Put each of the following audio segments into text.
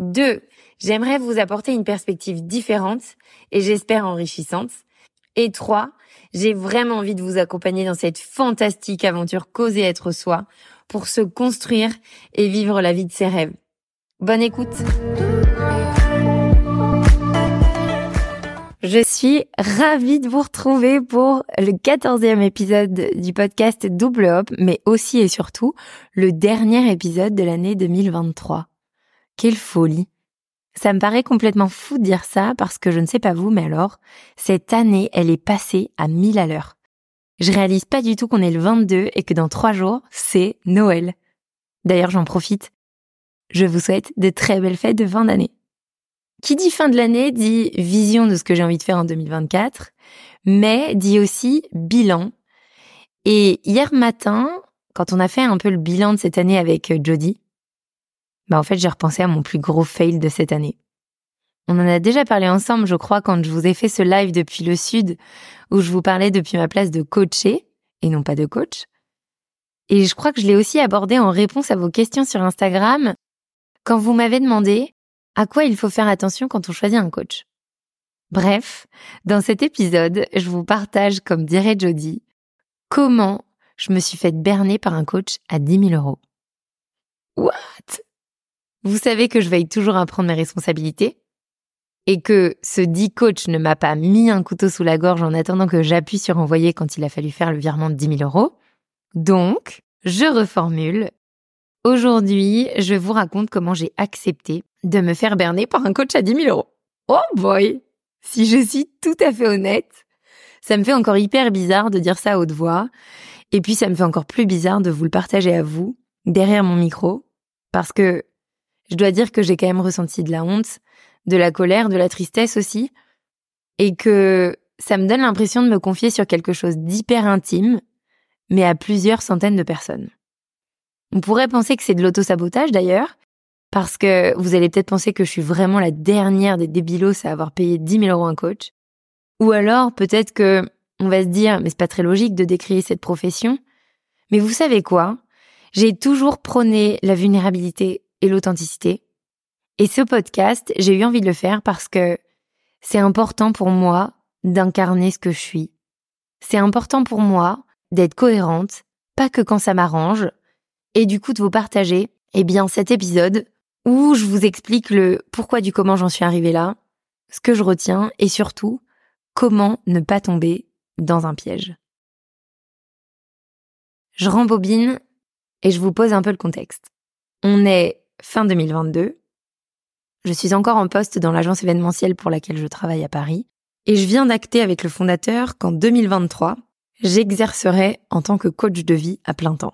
2. J'aimerais vous apporter une perspective différente et j'espère enrichissante. Et 3. J'ai vraiment envie de vous accompagner dans cette fantastique aventure causer être soi pour se construire et vivre la vie de ses rêves. Bonne écoute Je suis ravie de vous retrouver pour le quatorzième épisode du podcast Double Hop, mais aussi et surtout le dernier épisode de l'année 2023. Quelle folie Ça me paraît complètement fou de dire ça parce que je ne sais pas vous, mais alors, cette année, elle est passée à mille à l'heure. Je réalise pas du tout qu'on est le 22 et que dans trois jours, c'est Noël. D'ailleurs, j'en profite. Je vous souhaite de très belles fêtes de fin d'année. Qui dit fin de l'année dit vision de ce que j'ai envie de faire en 2024, mais dit aussi bilan. Et hier matin, quand on a fait un peu le bilan de cette année avec euh, Jody, bah en fait j'ai repensé à mon plus gros fail de cette année. On en a déjà parlé ensemble, je crois, quand je vous ai fait ce live depuis le sud, où je vous parlais depuis ma place de coacher, et non pas de coach. Et je crois que je l'ai aussi abordé en réponse à vos questions sur Instagram, quand vous m'avez demandé à quoi il faut faire attention quand on choisit un coach. Bref, dans cet épisode, je vous partage, comme dirait Jody, comment je me suis fait berner par un coach à 10 000 euros. What? Vous savez que je veille toujours à prendre mes responsabilités et que ce dit coach ne m'a pas mis un couteau sous la gorge en attendant que j'appuie sur envoyer quand il a fallu faire le virement de 10 000 euros. Donc, je reformule. Aujourd'hui, je vous raconte comment j'ai accepté de me faire berner par un coach à 10 000 euros. Oh boy! Si je suis tout à fait honnête, ça me fait encore hyper bizarre de dire ça à haute voix. Et puis, ça me fait encore plus bizarre de vous le partager à vous, derrière mon micro, parce que je dois dire que j'ai quand même ressenti de la honte, de la colère, de la tristesse aussi, et que ça me donne l'impression de me confier sur quelque chose d'hyper intime, mais à plusieurs centaines de personnes. On pourrait penser que c'est de l'autosabotage d'ailleurs, parce que vous allez peut-être penser que je suis vraiment la dernière des débilos à avoir payé 10 000 euros un coach. Ou alors peut-être que on va se dire, mais c'est pas très logique de décrire cette profession. Mais vous savez quoi? J'ai toujours prôné la vulnérabilité et l'authenticité. Et ce podcast, j'ai eu envie de le faire parce que c'est important pour moi d'incarner ce que je suis. C'est important pour moi d'être cohérente, pas que quand ça m'arrange, et du coup de vous partager, eh bien, cet épisode où je vous explique le pourquoi du comment j'en suis arrivée là, ce que je retiens et surtout comment ne pas tomber dans un piège. Je rembobine et je vous pose un peu le contexte. On est fin 2022, je suis encore en poste dans l'agence événementielle pour laquelle je travaille à Paris et je viens d'acter avec le fondateur qu'en 2023, j'exercerai en tant que coach de vie à plein temps.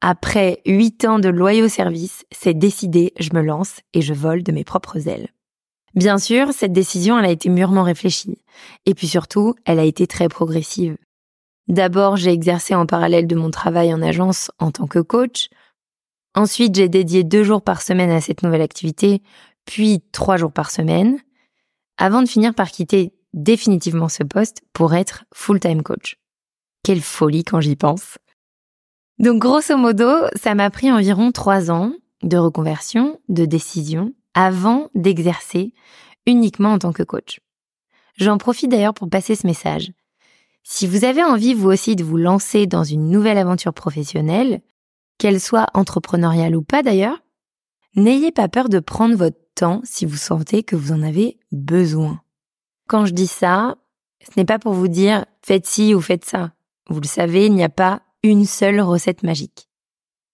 Après huit ans de loyaux services, c'est décidé, je me lance et je vole de mes propres ailes. Bien sûr, cette décision, elle a été mûrement réfléchie. Et puis surtout, elle a été très progressive. D'abord, j'ai exercé en parallèle de mon travail en agence en tant que coach. Ensuite, j'ai dédié deux jours par semaine à cette nouvelle activité, puis trois jours par semaine, avant de finir par quitter définitivement ce poste pour être full-time coach. Quelle folie quand j'y pense. Donc grosso modo, ça m'a pris environ trois ans de reconversion, de décision, avant d'exercer uniquement en tant que coach. J'en profite d'ailleurs pour passer ce message. Si vous avez envie vous aussi de vous lancer dans une nouvelle aventure professionnelle, qu'elle soit entrepreneuriale ou pas d'ailleurs, n'ayez pas peur de prendre votre temps si vous sentez que vous en avez besoin. Quand je dis ça, ce n'est pas pour vous dire faites ci ou faites ça. Vous le savez, il n'y a pas une seule recette magique.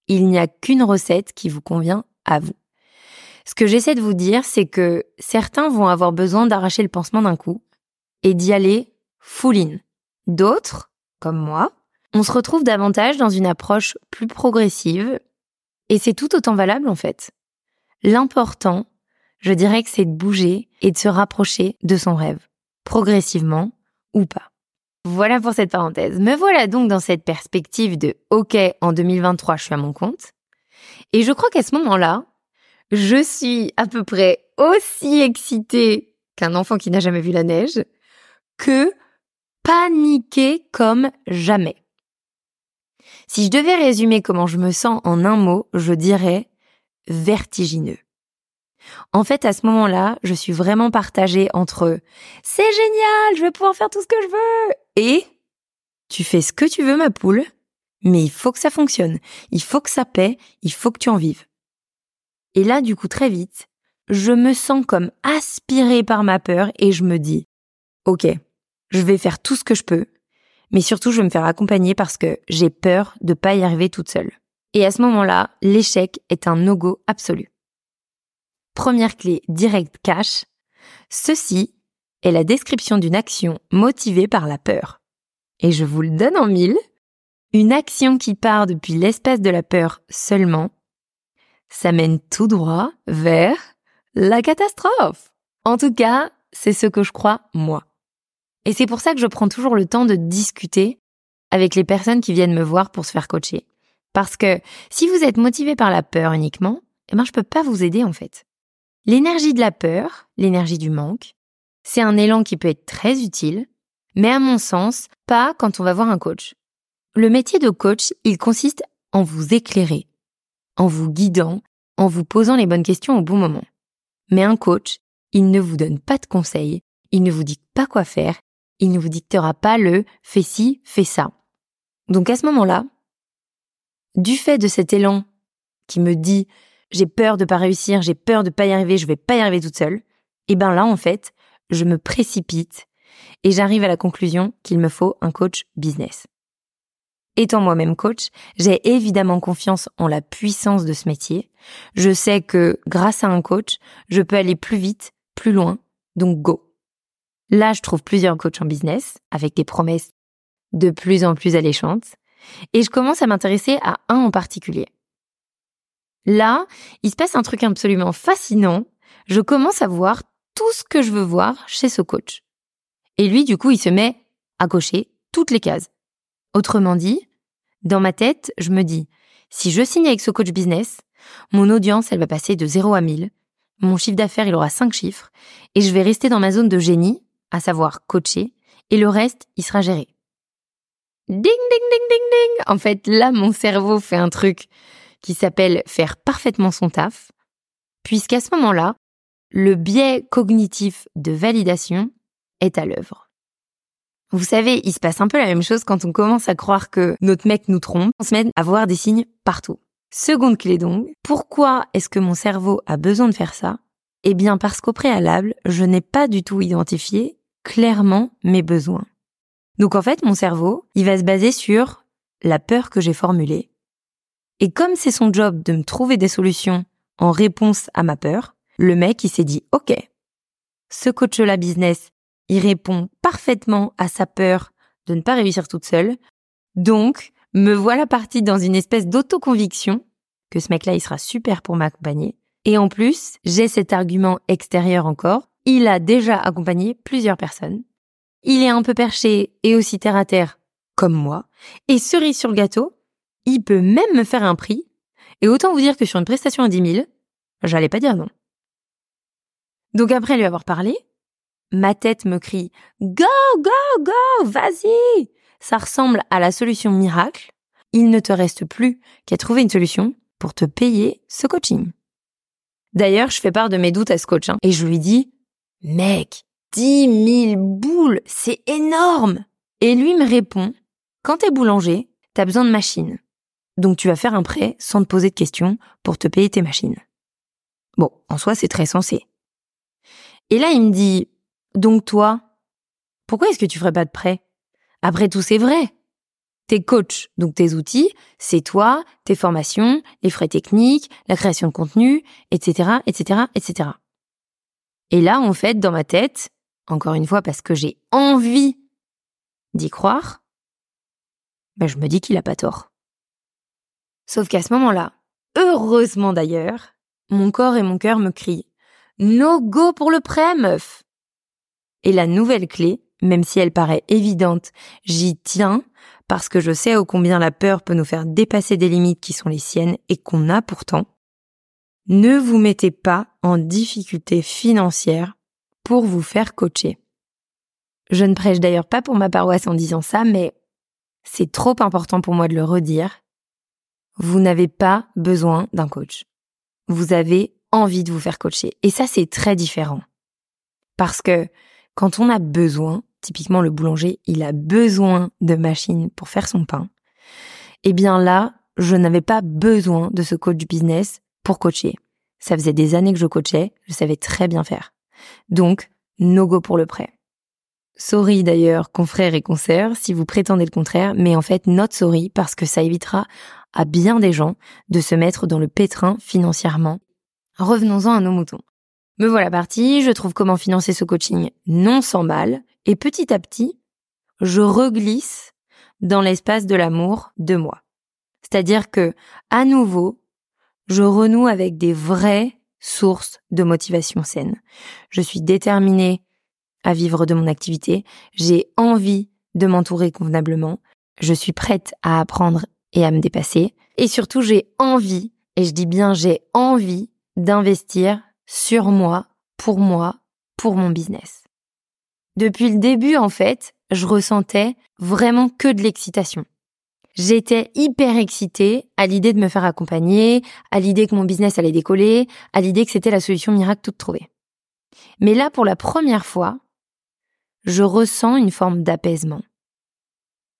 Il n'y a qu'une recette qui vous convient à vous. Ce que j'essaie de vous dire, c'est que certains vont avoir besoin d'arracher le pansement d'un coup et d'y aller full in. D'autres, comme moi, on se retrouve davantage dans une approche plus progressive et c'est tout autant valable en fait. L'important, je dirais que c'est de bouger et de se rapprocher de son rêve, progressivement ou pas. Voilà pour cette parenthèse. Me voilà donc dans cette perspective de OK, en 2023, je suis à mon compte. Et je crois qu'à ce moment-là, je suis à peu près aussi excitée qu'un enfant qui n'a jamais vu la neige, que paniquée comme jamais. Si je devais résumer comment je me sens en un mot, je dirais vertigineux. En fait, à ce moment-là, je suis vraiment partagée entre c'est génial, je vais pouvoir faire tout ce que je veux et tu fais ce que tu veux ma poule, mais il faut que ça fonctionne, il faut que ça paie, il faut que tu en vives. Et là, du coup, très vite, je me sens comme aspirée par ma peur et je me dis, ok, je vais faire tout ce que je peux, mais surtout je vais me faire accompagner parce que j'ai peur de pas y arriver toute seule. Et à ce moment-là, l'échec est un no-go absolu. Première clé direct cash. Ceci est la description d'une action motivée par la peur. Et je vous le donne en mille. Une action qui part depuis l'espace de la peur seulement, ça mène tout droit vers la catastrophe. En tout cas, c'est ce que je crois moi. Et c'est pour ça que je prends toujours le temps de discuter avec les personnes qui viennent me voir pour se faire coacher. Parce que si vous êtes motivé par la peur uniquement, eh ben, je peux pas vous aider, en fait. L'énergie de la peur, l'énergie du manque, c'est un élan qui peut être très utile, mais à mon sens, pas quand on va voir un coach. Le métier de coach, il consiste en vous éclairer, en vous guidant, en vous posant les bonnes questions au bon moment. Mais un coach, il ne vous donne pas de conseils, il ne vous dit pas quoi faire, il ne vous dictera pas le fais ci, fais ça. Donc à ce moment-là, du fait de cet élan qui me dit j'ai peur de pas réussir, j'ai peur de pas y arriver, je vais pas y arriver toute seule, et eh ben là en fait, je me précipite et j'arrive à la conclusion qu'il me faut un coach business. Étant moi-même coach, j'ai évidemment confiance en la puissance de ce métier. Je sais que grâce à un coach, je peux aller plus vite, plus loin, donc go. Là, je trouve plusieurs coachs en business avec des promesses de plus en plus alléchantes et je commence à m'intéresser à un en particulier. Là, il se passe un truc absolument fascinant. Je commence à voir tout ce que je veux voir chez ce coach. Et lui, du coup, il se met à cocher toutes les cases. Autrement dit, dans ma tête, je me dis, si je signe avec ce coach business, mon audience, elle va passer de 0 à 1000, mon chiffre d'affaires, il aura 5 chiffres, et je vais rester dans ma zone de génie à savoir coacher, et le reste, il sera géré. Ding, ding, ding, ding, ding. En fait, là, mon cerveau fait un truc qui s'appelle faire parfaitement son taf, puisqu'à ce moment-là, le biais cognitif de validation est à l'œuvre. Vous savez, il se passe un peu la même chose quand on commence à croire que notre mec nous trompe, on se met à voir des signes partout. Seconde clé donc, pourquoi est-ce que mon cerveau a besoin de faire ça? Eh bien parce qu'au préalable, je n'ai pas du tout identifié clairement mes besoins. Donc en fait, mon cerveau, il va se baser sur la peur que j'ai formulée. Et comme c'est son job de me trouver des solutions en réponse à ma peur, le mec, il s'est dit, OK, ce coach-là business, il répond parfaitement à sa peur de ne pas réussir toute seule. Donc, me voilà partie dans une espèce d'autoconviction que ce mec-là, il sera super pour m'accompagner. Et en plus, j'ai cet argument extérieur encore il a déjà accompagné plusieurs personnes. Il est un peu perché et aussi terre à terre, comme moi. Et cerise sur le gâteau, il peut même me faire un prix. Et autant vous dire que sur une prestation à 10 000, j'allais pas dire non. Donc après lui avoir parlé, ma tête me crie Go, go, go, vas-y Ça ressemble à la solution miracle. Il ne te reste plus qu'à trouver une solution pour te payer ce coaching. D'ailleurs, je fais part de mes doutes à ce coach hein, et je lui dis Mec, dix mille boules, c'est énorme Et lui me répond, quand t'es boulanger, t'as besoin de machines. Donc tu vas faire un prêt sans te poser de questions pour te payer tes machines. Bon, en soi, c'est très sensé. Et là, il me dit, donc toi, pourquoi est-ce que tu ferais pas de prêt? Après tout, c'est vrai. Tes coachs, donc tes outils, c'est toi, tes formations, les frais techniques, la création de contenu, etc., etc., etc. Et là, en fait, dans ma tête, encore une fois parce que j'ai envie d'y croire, ben je me dis qu'il a pas tort. Sauf qu'à ce moment-là, heureusement d'ailleurs, mon corps et mon cœur me crient No go pour le prêt, meuf. Et la nouvelle clé, même si elle paraît évidente, j'y tiens parce que je sais ô combien la peur peut nous faire dépasser des limites qui sont les siennes et qu'on a pourtant. Ne vous mettez pas en difficulté financière pour vous faire coacher. Je ne prêche d'ailleurs pas pour ma paroisse en disant ça, mais c'est trop important pour moi de le redire. Vous n'avez pas besoin d'un coach. Vous avez envie de vous faire coacher. Et ça, c'est très différent. Parce que quand on a besoin, typiquement le boulanger, il a besoin de machines pour faire son pain. Eh bien là, je n'avais pas besoin de ce coach business pour coacher. Ça faisait des années que je coachais, je savais très bien faire. Donc, no go pour le prêt. Sorry d'ailleurs, confrères et consoeurs, si vous prétendez le contraire, mais en fait, not sorry parce que ça évitera à bien des gens de se mettre dans le pétrin financièrement. Revenons-en à nos moutons. Me voilà parti, je trouve comment financer ce coaching non sans mal, et petit à petit, je reglisse dans l'espace de l'amour de moi. C'est-à-dire que, à nouveau, je renoue avec des vraies sources de motivation saine. Je suis déterminée à vivre de mon activité, j'ai envie de m'entourer convenablement, je suis prête à apprendre et à me dépasser, et surtout j'ai envie, et je dis bien j'ai envie d'investir sur moi, pour moi, pour mon business. Depuis le début, en fait, je ressentais vraiment que de l'excitation. J'étais hyper excitée à l'idée de me faire accompagner, à l'idée que mon business allait décoller, à l'idée que c'était la solution miracle toute trouvée. Mais là, pour la première fois, je ressens une forme d'apaisement.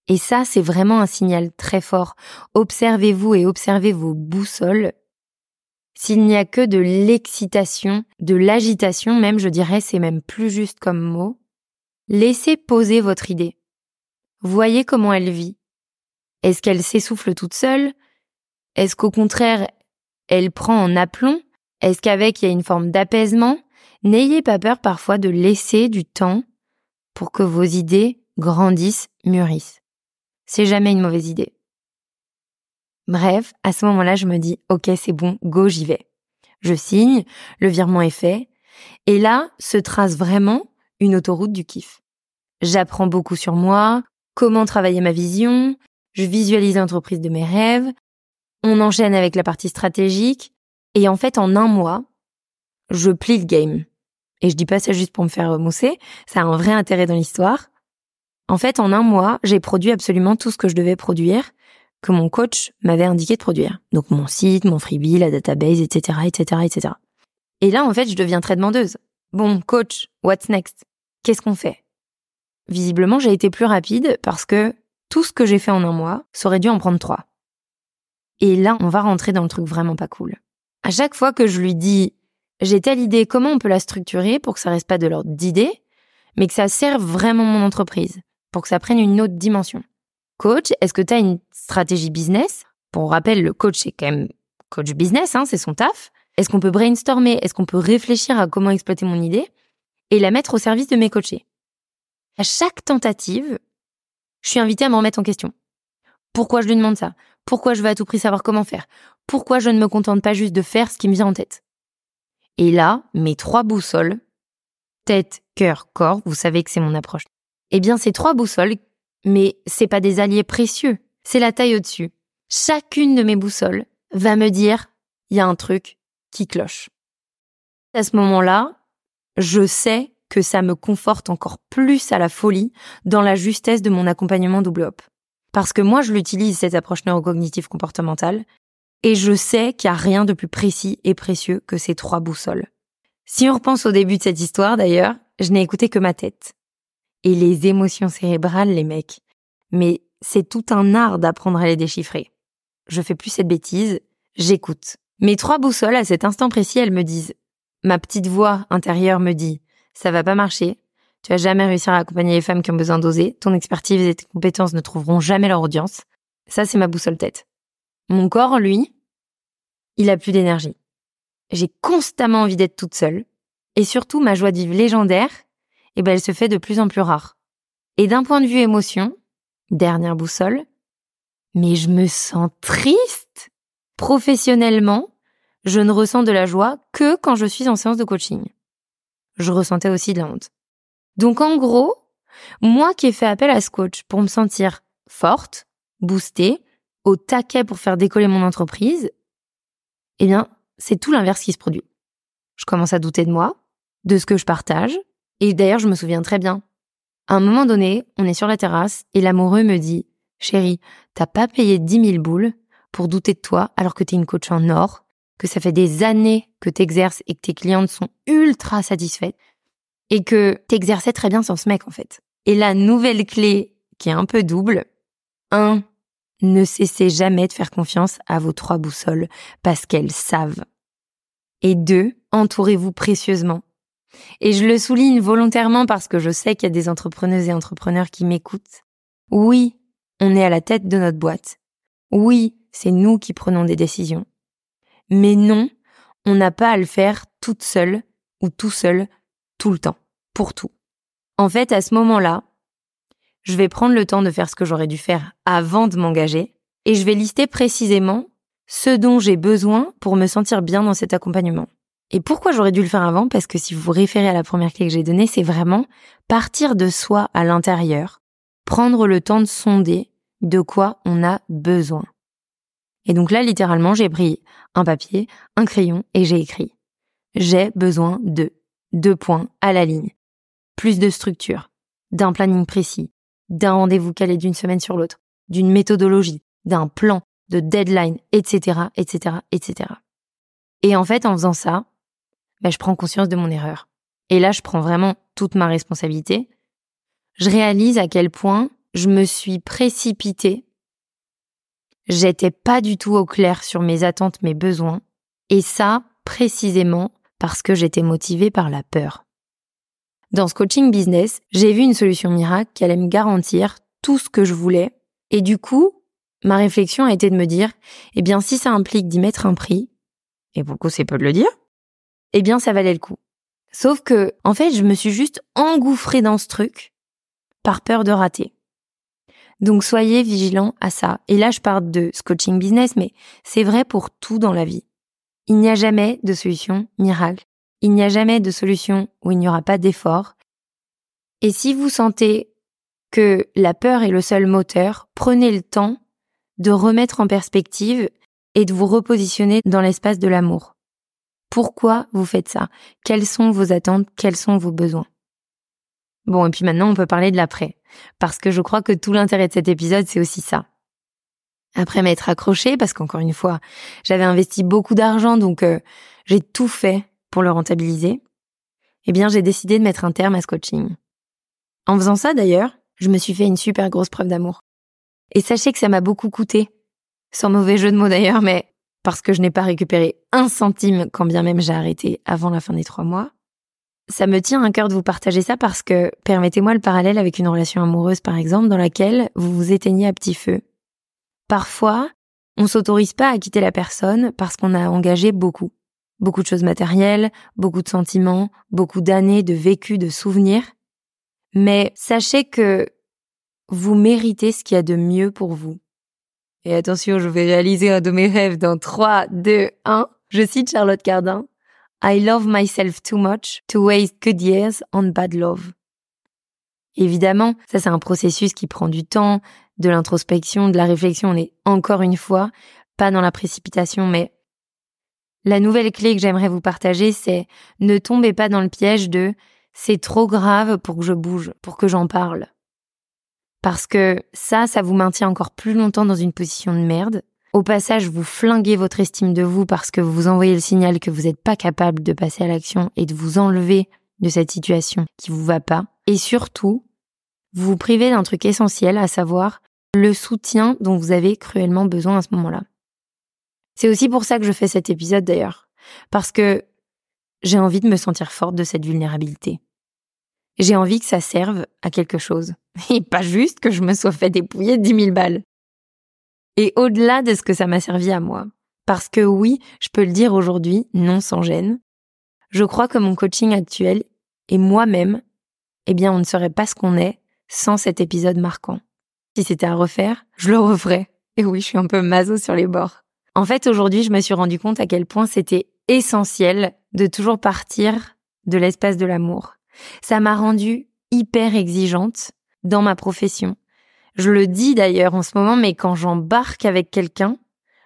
Et ça, c'est vraiment un signal très fort. Observez-vous et observez vos boussoles. S'il n'y a que de l'excitation, de l'agitation même, je dirais, c'est même plus juste comme mot, laissez poser votre idée. Voyez comment elle vit. Est-ce qu'elle s'essouffle toute seule? Est-ce qu'au contraire, elle prend en aplomb? Est-ce qu'avec il y a une forme d'apaisement? N'ayez pas peur parfois de laisser du temps pour que vos idées grandissent, mûrissent. C'est jamais une mauvaise idée. Bref, à ce moment-là, je me dis, ok, c'est bon, go, j'y vais. Je signe, le virement est fait, et là se trace vraiment une autoroute du kiff. J'apprends beaucoup sur moi, comment travailler ma vision, je visualise l'entreprise de mes rêves, on enchaîne avec la partie stratégique, et en fait, en un mois, je plie le game. Et je dis pas ça juste pour me faire mousser, ça a un vrai intérêt dans l'histoire. En fait, en un mois, j'ai produit absolument tout ce que je devais produire, que mon coach m'avait indiqué de produire. Donc mon site, mon freebie, la database, etc., etc., etc. Et là, en fait, je deviens très demandeuse. Bon, coach, what's next? Qu'est-ce qu'on fait? Visiblement, j'ai été plus rapide parce que tout ce que j'ai fait en un mois, ça aurait dû en prendre trois. Et là, on va rentrer dans le truc vraiment pas cool. À chaque fois que je lui dis j'ai telle idée, comment on peut la structurer pour que ça reste pas de l'ordre d'idée, mais que ça serve vraiment mon entreprise, pour que ça prenne une autre dimension. Coach, est-ce que tu as une stratégie business? Pour rappel, le coach, c'est quand même coach business, hein, c'est son taf. Est-ce qu'on peut brainstormer? Est-ce qu'on peut réfléchir à comment exploiter mon idée? Et la mettre au service de mes coachés À chaque tentative, je suis invitée à m'en remettre en question. Pourquoi je lui demande ça? Pourquoi je veux à tout prix savoir comment faire? Pourquoi je ne me contente pas juste de faire ce qui me vient en tête? Et là, mes trois boussoles, tête, cœur, corps, vous savez que c'est mon approche. Eh bien, ces trois boussoles, mais c'est pas des alliés précieux, c'est la taille au-dessus. Chacune de mes boussoles va me dire, il y a un truc qui cloche. À ce moment-là, je sais que ça me conforte encore plus à la folie dans la justesse de mon accompagnement double hop. Parce que moi, je l'utilise, cette approche neurocognitive comportementale, et je sais qu'il n'y a rien de plus précis et précieux que ces trois boussoles. Si on repense au début de cette histoire d'ailleurs, je n'ai écouté que ma tête. Et les émotions cérébrales, les mecs. Mais c'est tout un art d'apprendre à les déchiffrer. Je fais plus cette bêtise, j'écoute. Mes trois boussoles, à cet instant précis, elles me disent, ma petite voix intérieure me dit, ça va pas marcher, tu vas jamais réussir à accompagner les femmes qui ont besoin d'oser, ton expertise et tes compétences ne trouveront jamais leur audience. Ça, c'est ma boussole tête. Mon corps, lui, il a plus d'énergie. J'ai constamment envie d'être toute seule. Et surtout, ma joie de vivre légendaire, eh ben, elle se fait de plus en plus rare. Et d'un point de vue émotion, dernière boussole, mais je me sens triste. Professionnellement, je ne ressens de la joie que quand je suis en séance de coaching. Je ressentais aussi de la honte. Donc en gros, moi qui ai fait appel à ce coach pour me sentir forte, boostée, au taquet pour faire décoller mon entreprise, eh bien, c'est tout l'inverse qui se produit. Je commence à douter de moi, de ce que je partage, et d'ailleurs, je me souviens très bien. À un moment donné, on est sur la terrasse et l'amoureux me dit, chérie, t'as pas payé 10 000 boules pour douter de toi alors que t'es une coach en or, que ça fait des années que t'exerces et que tes clientes sont ultra satisfaites et que t'exerçais très bien sans ce mec en fait. Et la nouvelle clé qui est un peu double, un, ne cessez jamais de faire confiance à vos trois boussoles parce qu'elles savent. Et deux, entourez-vous précieusement. Et je le souligne volontairement parce que je sais qu'il y a des entrepreneuses et entrepreneurs qui m'écoutent. Oui, on est à la tête de notre boîte. Oui, c'est nous qui prenons des décisions. Mais non, on n'a pas à le faire toute seule ou tout seul tout le temps, pour tout. En fait, à ce moment-là, je vais prendre le temps de faire ce que j'aurais dû faire avant de m'engager et je vais lister précisément ce dont j'ai besoin pour me sentir bien dans cet accompagnement. Et pourquoi j'aurais dû le faire avant? Parce que si vous vous référez à la première clé que j'ai donnée, c'est vraiment partir de soi à l'intérieur, prendre le temps de sonder de quoi on a besoin. Et donc là, littéralement, j'ai pris un papier, un crayon et j'ai écrit. J'ai besoin de deux points à la ligne. Plus de structure, d'un planning précis, d'un rendez-vous calé d'une semaine sur l'autre, d'une méthodologie, d'un plan, de deadline, etc., etc., etc. Et en fait, en faisant ça, ben, je prends conscience de mon erreur. Et là, je prends vraiment toute ma responsabilité. Je réalise à quel point je me suis précipitée. J'étais pas du tout au clair sur mes attentes, mes besoins. Et ça, précisément parce que j'étais motivée par la peur. Dans ce coaching business, j'ai vu une solution miracle qui allait me garantir tout ce que je voulais. Et du coup, ma réflexion a été de me dire, eh bien, si ça implique d'y mettre un prix, et beaucoup c'est peu de le dire, eh bien, ça valait le coup. Sauf que, en fait, je me suis juste engouffrée dans ce truc par peur de rater. Donc, soyez vigilants à ça. Et là, je parle de ce business, mais c'est vrai pour tout dans la vie. Il n'y a jamais de solution miracle il n'y a jamais de solution où il n'y aura pas d'effort. Et si vous sentez que la peur est le seul moteur, prenez le temps de remettre en perspective et de vous repositionner dans l'espace de l'amour. Pourquoi vous faites ça? Quelles sont vos attentes? Quels sont vos besoins? Bon, et puis maintenant, on peut parler de l'après. Parce que je crois que tout l'intérêt de cet épisode, c'est aussi ça. Après m'être accroché, parce qu'encore une fois, j'avais investi beaucoup d'argent, donc euh, j'ai tout fait pour le rentabiliser, eh bien j'ai décidé de mettre un terme à ce coaching. En faisant ça d'ailleurs, je me suis fait une super grosse preuve d'amour. Et sachez que ça m'a beaucoup coûté. Sans mauvais jeu de mots d'ailleurs, mais parce que je n'ai pas récupéré un centime quand bien même j'ai arrêté avant la fin des trois mois. Ça me tient à cœur de vous partager ça parce que, permettez-moi le parallèle avec une relation amoureuse par exemple, dans laquelle vous vous éteignez à petit feu. Parfois, on s'autorise pas à quitter la personne parce qu'on a engagé beaucoup beaucoup de choses matérielles, beaucoup de sentiments, beaucoup d'années de vécu, de souvenirs. Mais sachez que vous méritez ce qu'il y a de mieux pour vous. Et attention, je vais réaliser un de mes rêves dans 3, 2, 1. Je cite Charlotte Cardin. I love myself too much to waste good years on bad love. Évidemment, ça c'est un processus qui prend du temps, de l'introspection, de la réflexion. On est encore une fois pas dans la précipitation, mais la nouvelle clé que j'aimerais vous partager, c'est ne tombez pas dans le piège de c'est trop grave pour que je bouge, pour que j'en parle. Parce que ça, ça vous maintient encore plus longtemps dans une position de merde. Au passage, vous flinguez votre estime de vous parce que vous envoyez le signal que vous n'êtes pas capable de passer à l'action et de vous enlever de cette situation qui vous va pas. Et surtout, vous vous privez d'un truc essentiel, à savoir le soutien dont vous avez cruellement besoin à ce moment-là. C'est aussi pour ça que je fais cet épisode d'ailleurs, parce que j'ai envie de me sentir forte de cette vulnérabilité. J'ai envie que ça serve à quelque chose, et pas juste que je me sois fait dépouiller dix mille balles. Et au-delà de ce que ça m'a servi à moi, parce que oui, je peux le dire aujourd'hui, non sans gêne, je crois que mon coaching actuel et moi-même, eh bien, on ne serait pas ce qu'on est sans cet épisode marquant. Si c'était à refaire, je le referais. Et oui, je suis un peu maso sur les bords. En fait, aujourd'hui, je me suis rendu compte à quel point c'était essentiel de toujours partir de l'espace de l'amour. Ça m'a rendue hyper exigeante dans ma profession. Je le dis d'ailleurs en ce moment, mais quand j'embarque avec quelqu'un,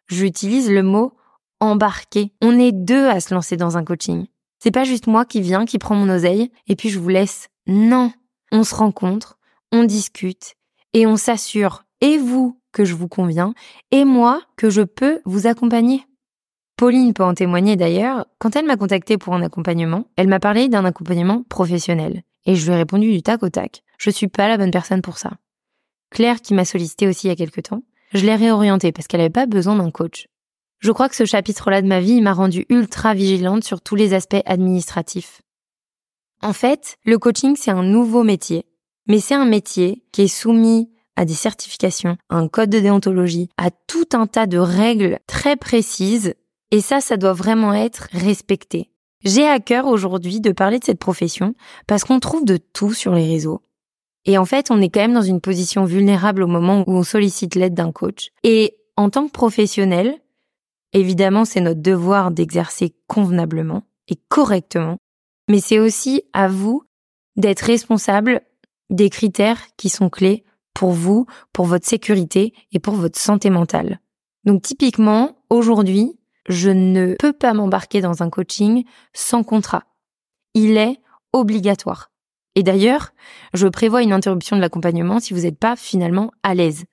j'utilise le mot embarquer. On est deux à se lancer dans un coaching. C'est pas juste moi qui viens, qui prends mon oseille, et puis je vous laisse. Non. On se rencontre, on discute, et on s'assure, et vous, que je vous conviens, et moi, que je peux vous accompagner. Pauline peut en témoigner d'ailleurs, quand elle m'a contacté pour un accompagnement, elle m'a parlé d'un accompagnement professionnel. Et je lui ai répondu du tac au tac. Je suis pas la bonne personne pour ça. Claire, qui m'a sollicité aussi il y a quelque temps, je l'ai réorientée parce qu'elle n'avait pas besoin d'un coach. Je crois que ce chapitre-là de ma vie m'a rendue ultra vigilante sur tous les aspects administratifs. En fait, le coaching, c'est un nouveau métier. Mais c'est un métier qui est soumis à des certifications, à un code de déontologie, à tout un tas de règles très précises. Et ça, ça doit vraiment être respecté. J'ai à cœur aujourd'hui de parler de cette profession parce qu'on trouve de tout sur les réseaux. Et en fait, on est quand même dans une position vulnérable au moment où on sollicite l'aide d'un coach. Et en tant que professionnel, évidemment, c'est notre devoir d'exercer convenablement et correctement, mais c'est aussi à vous d'être responsable des critères qui sont clés pour vous, pour votre sécurité et pour votre santé mentale. Donc typiquement, aujourd'hui, je ne peux pas m'embarquer dans un coaching sans contrat. Il est obligatoire. Et d'ailleurs, je prévois une interruption de l'accompagnement si vous n'êtes pas finalement à l'aise.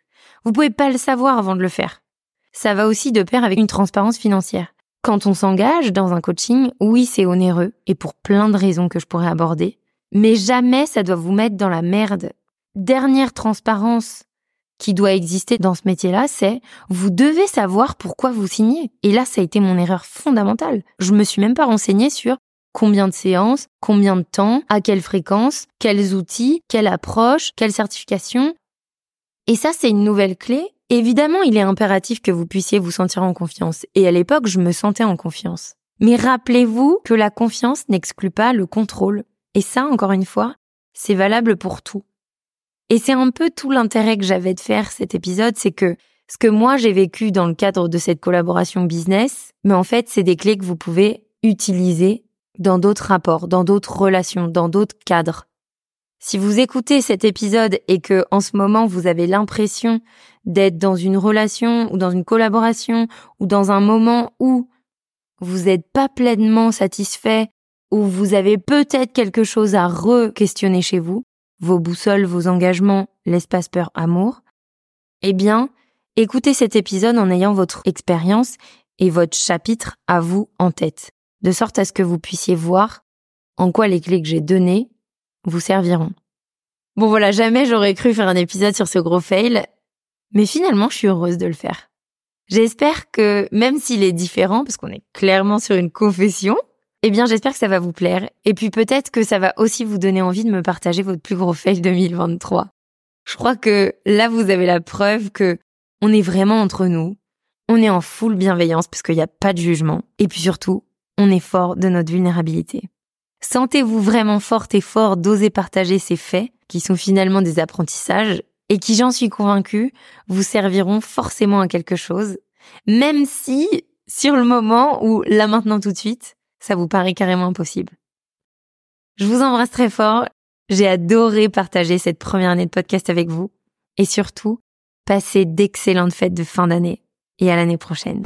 Vous pouvez pas le savoir avant de le faire. Ça va aussi de pair avec une transparence financière. Quand on s'engage dans un coaching, oui, c'est onéreux, et pour plein de raisons que je pourrais aborder, mais jamais ça doit vous mettre dans la merde. Dernière transparence qui doit exister dans ce métier-là, c'est vous devez savoir pourquoi vous signez. Et là, ça a été mon erreur fondamentale. Je me suis même pas renseignée sur combien de séances, combien de temps, à quelle fréquence, quels outils, quelle approche, quelle certification. Et ça, c'est une nouvelle clé. Évidemment, il est impératif que vous puissiez vous sentir en confiance. Et à l'époque, je me sentais en confiance. Mais rappelez-vous que la confiance n'exclut pas le contrôle. Et ça, encore une fois, c'est valable pour tout. Et c'est un peu tout l'intérêt que j'avais de faire cet épisode, c'est que ce que moi j'ai vécu dans le cadre de cette collaboration business, mais en fait, c'est des clés que vous pouvez utiliser dans d'autres rapports, dans d'autres relations, dans d'autres cadres. Si vous écoutez cet épisode et que en ce moment vous avez l'impression d'être dans une relation ou dans une collaboration ou dans un moment où vous n'êtes pas pleinement satisfait ou vous avez peut-être quelque chose à re-questionner chez vous, vos boussoles, vos engagements, l'espace peur amour, eh bien, écoutez cet épisode en ayant votre expérience et votre chapitre à vous en tête de sorte à ce que vous puissiez voir en quoi les clés que j'ai données vous serviront. Bon voilà, jamais j'aurais cru faire un épisode sur ce gros fail, mais finalement je suis heureuse de le faire. J'espère que même s'il est différent, parce qu'on est clairement sur une confession, eh bien j'espère que ça va vous plaire, et puis peut-être que ça va aussi vous donner envie de me partager votre plus gros fail 2023. Je crois que là vous avez la preuve que on est vraiment entre nous, on est en full bienveillance parce qu'il n'y a pas de jugement, et puis surtout, on est fort de notre vulnérabilité. Sentez-vous vraiment forte et fort d'oser partager ces faits, qui sont finalement des apprentissages, et qui, j'en suis convaincue, vous serviront forcément à quelque chose, même si, sur le moment ou là maintenant tout de suite, ça vous paraît carrément impossible. Je vous embrasse très fort, j'ai adoré partager cette première année de podcast avec vous, et surtout, passez d'excellentes fêtes de fin d'année, et à l'année prochaine.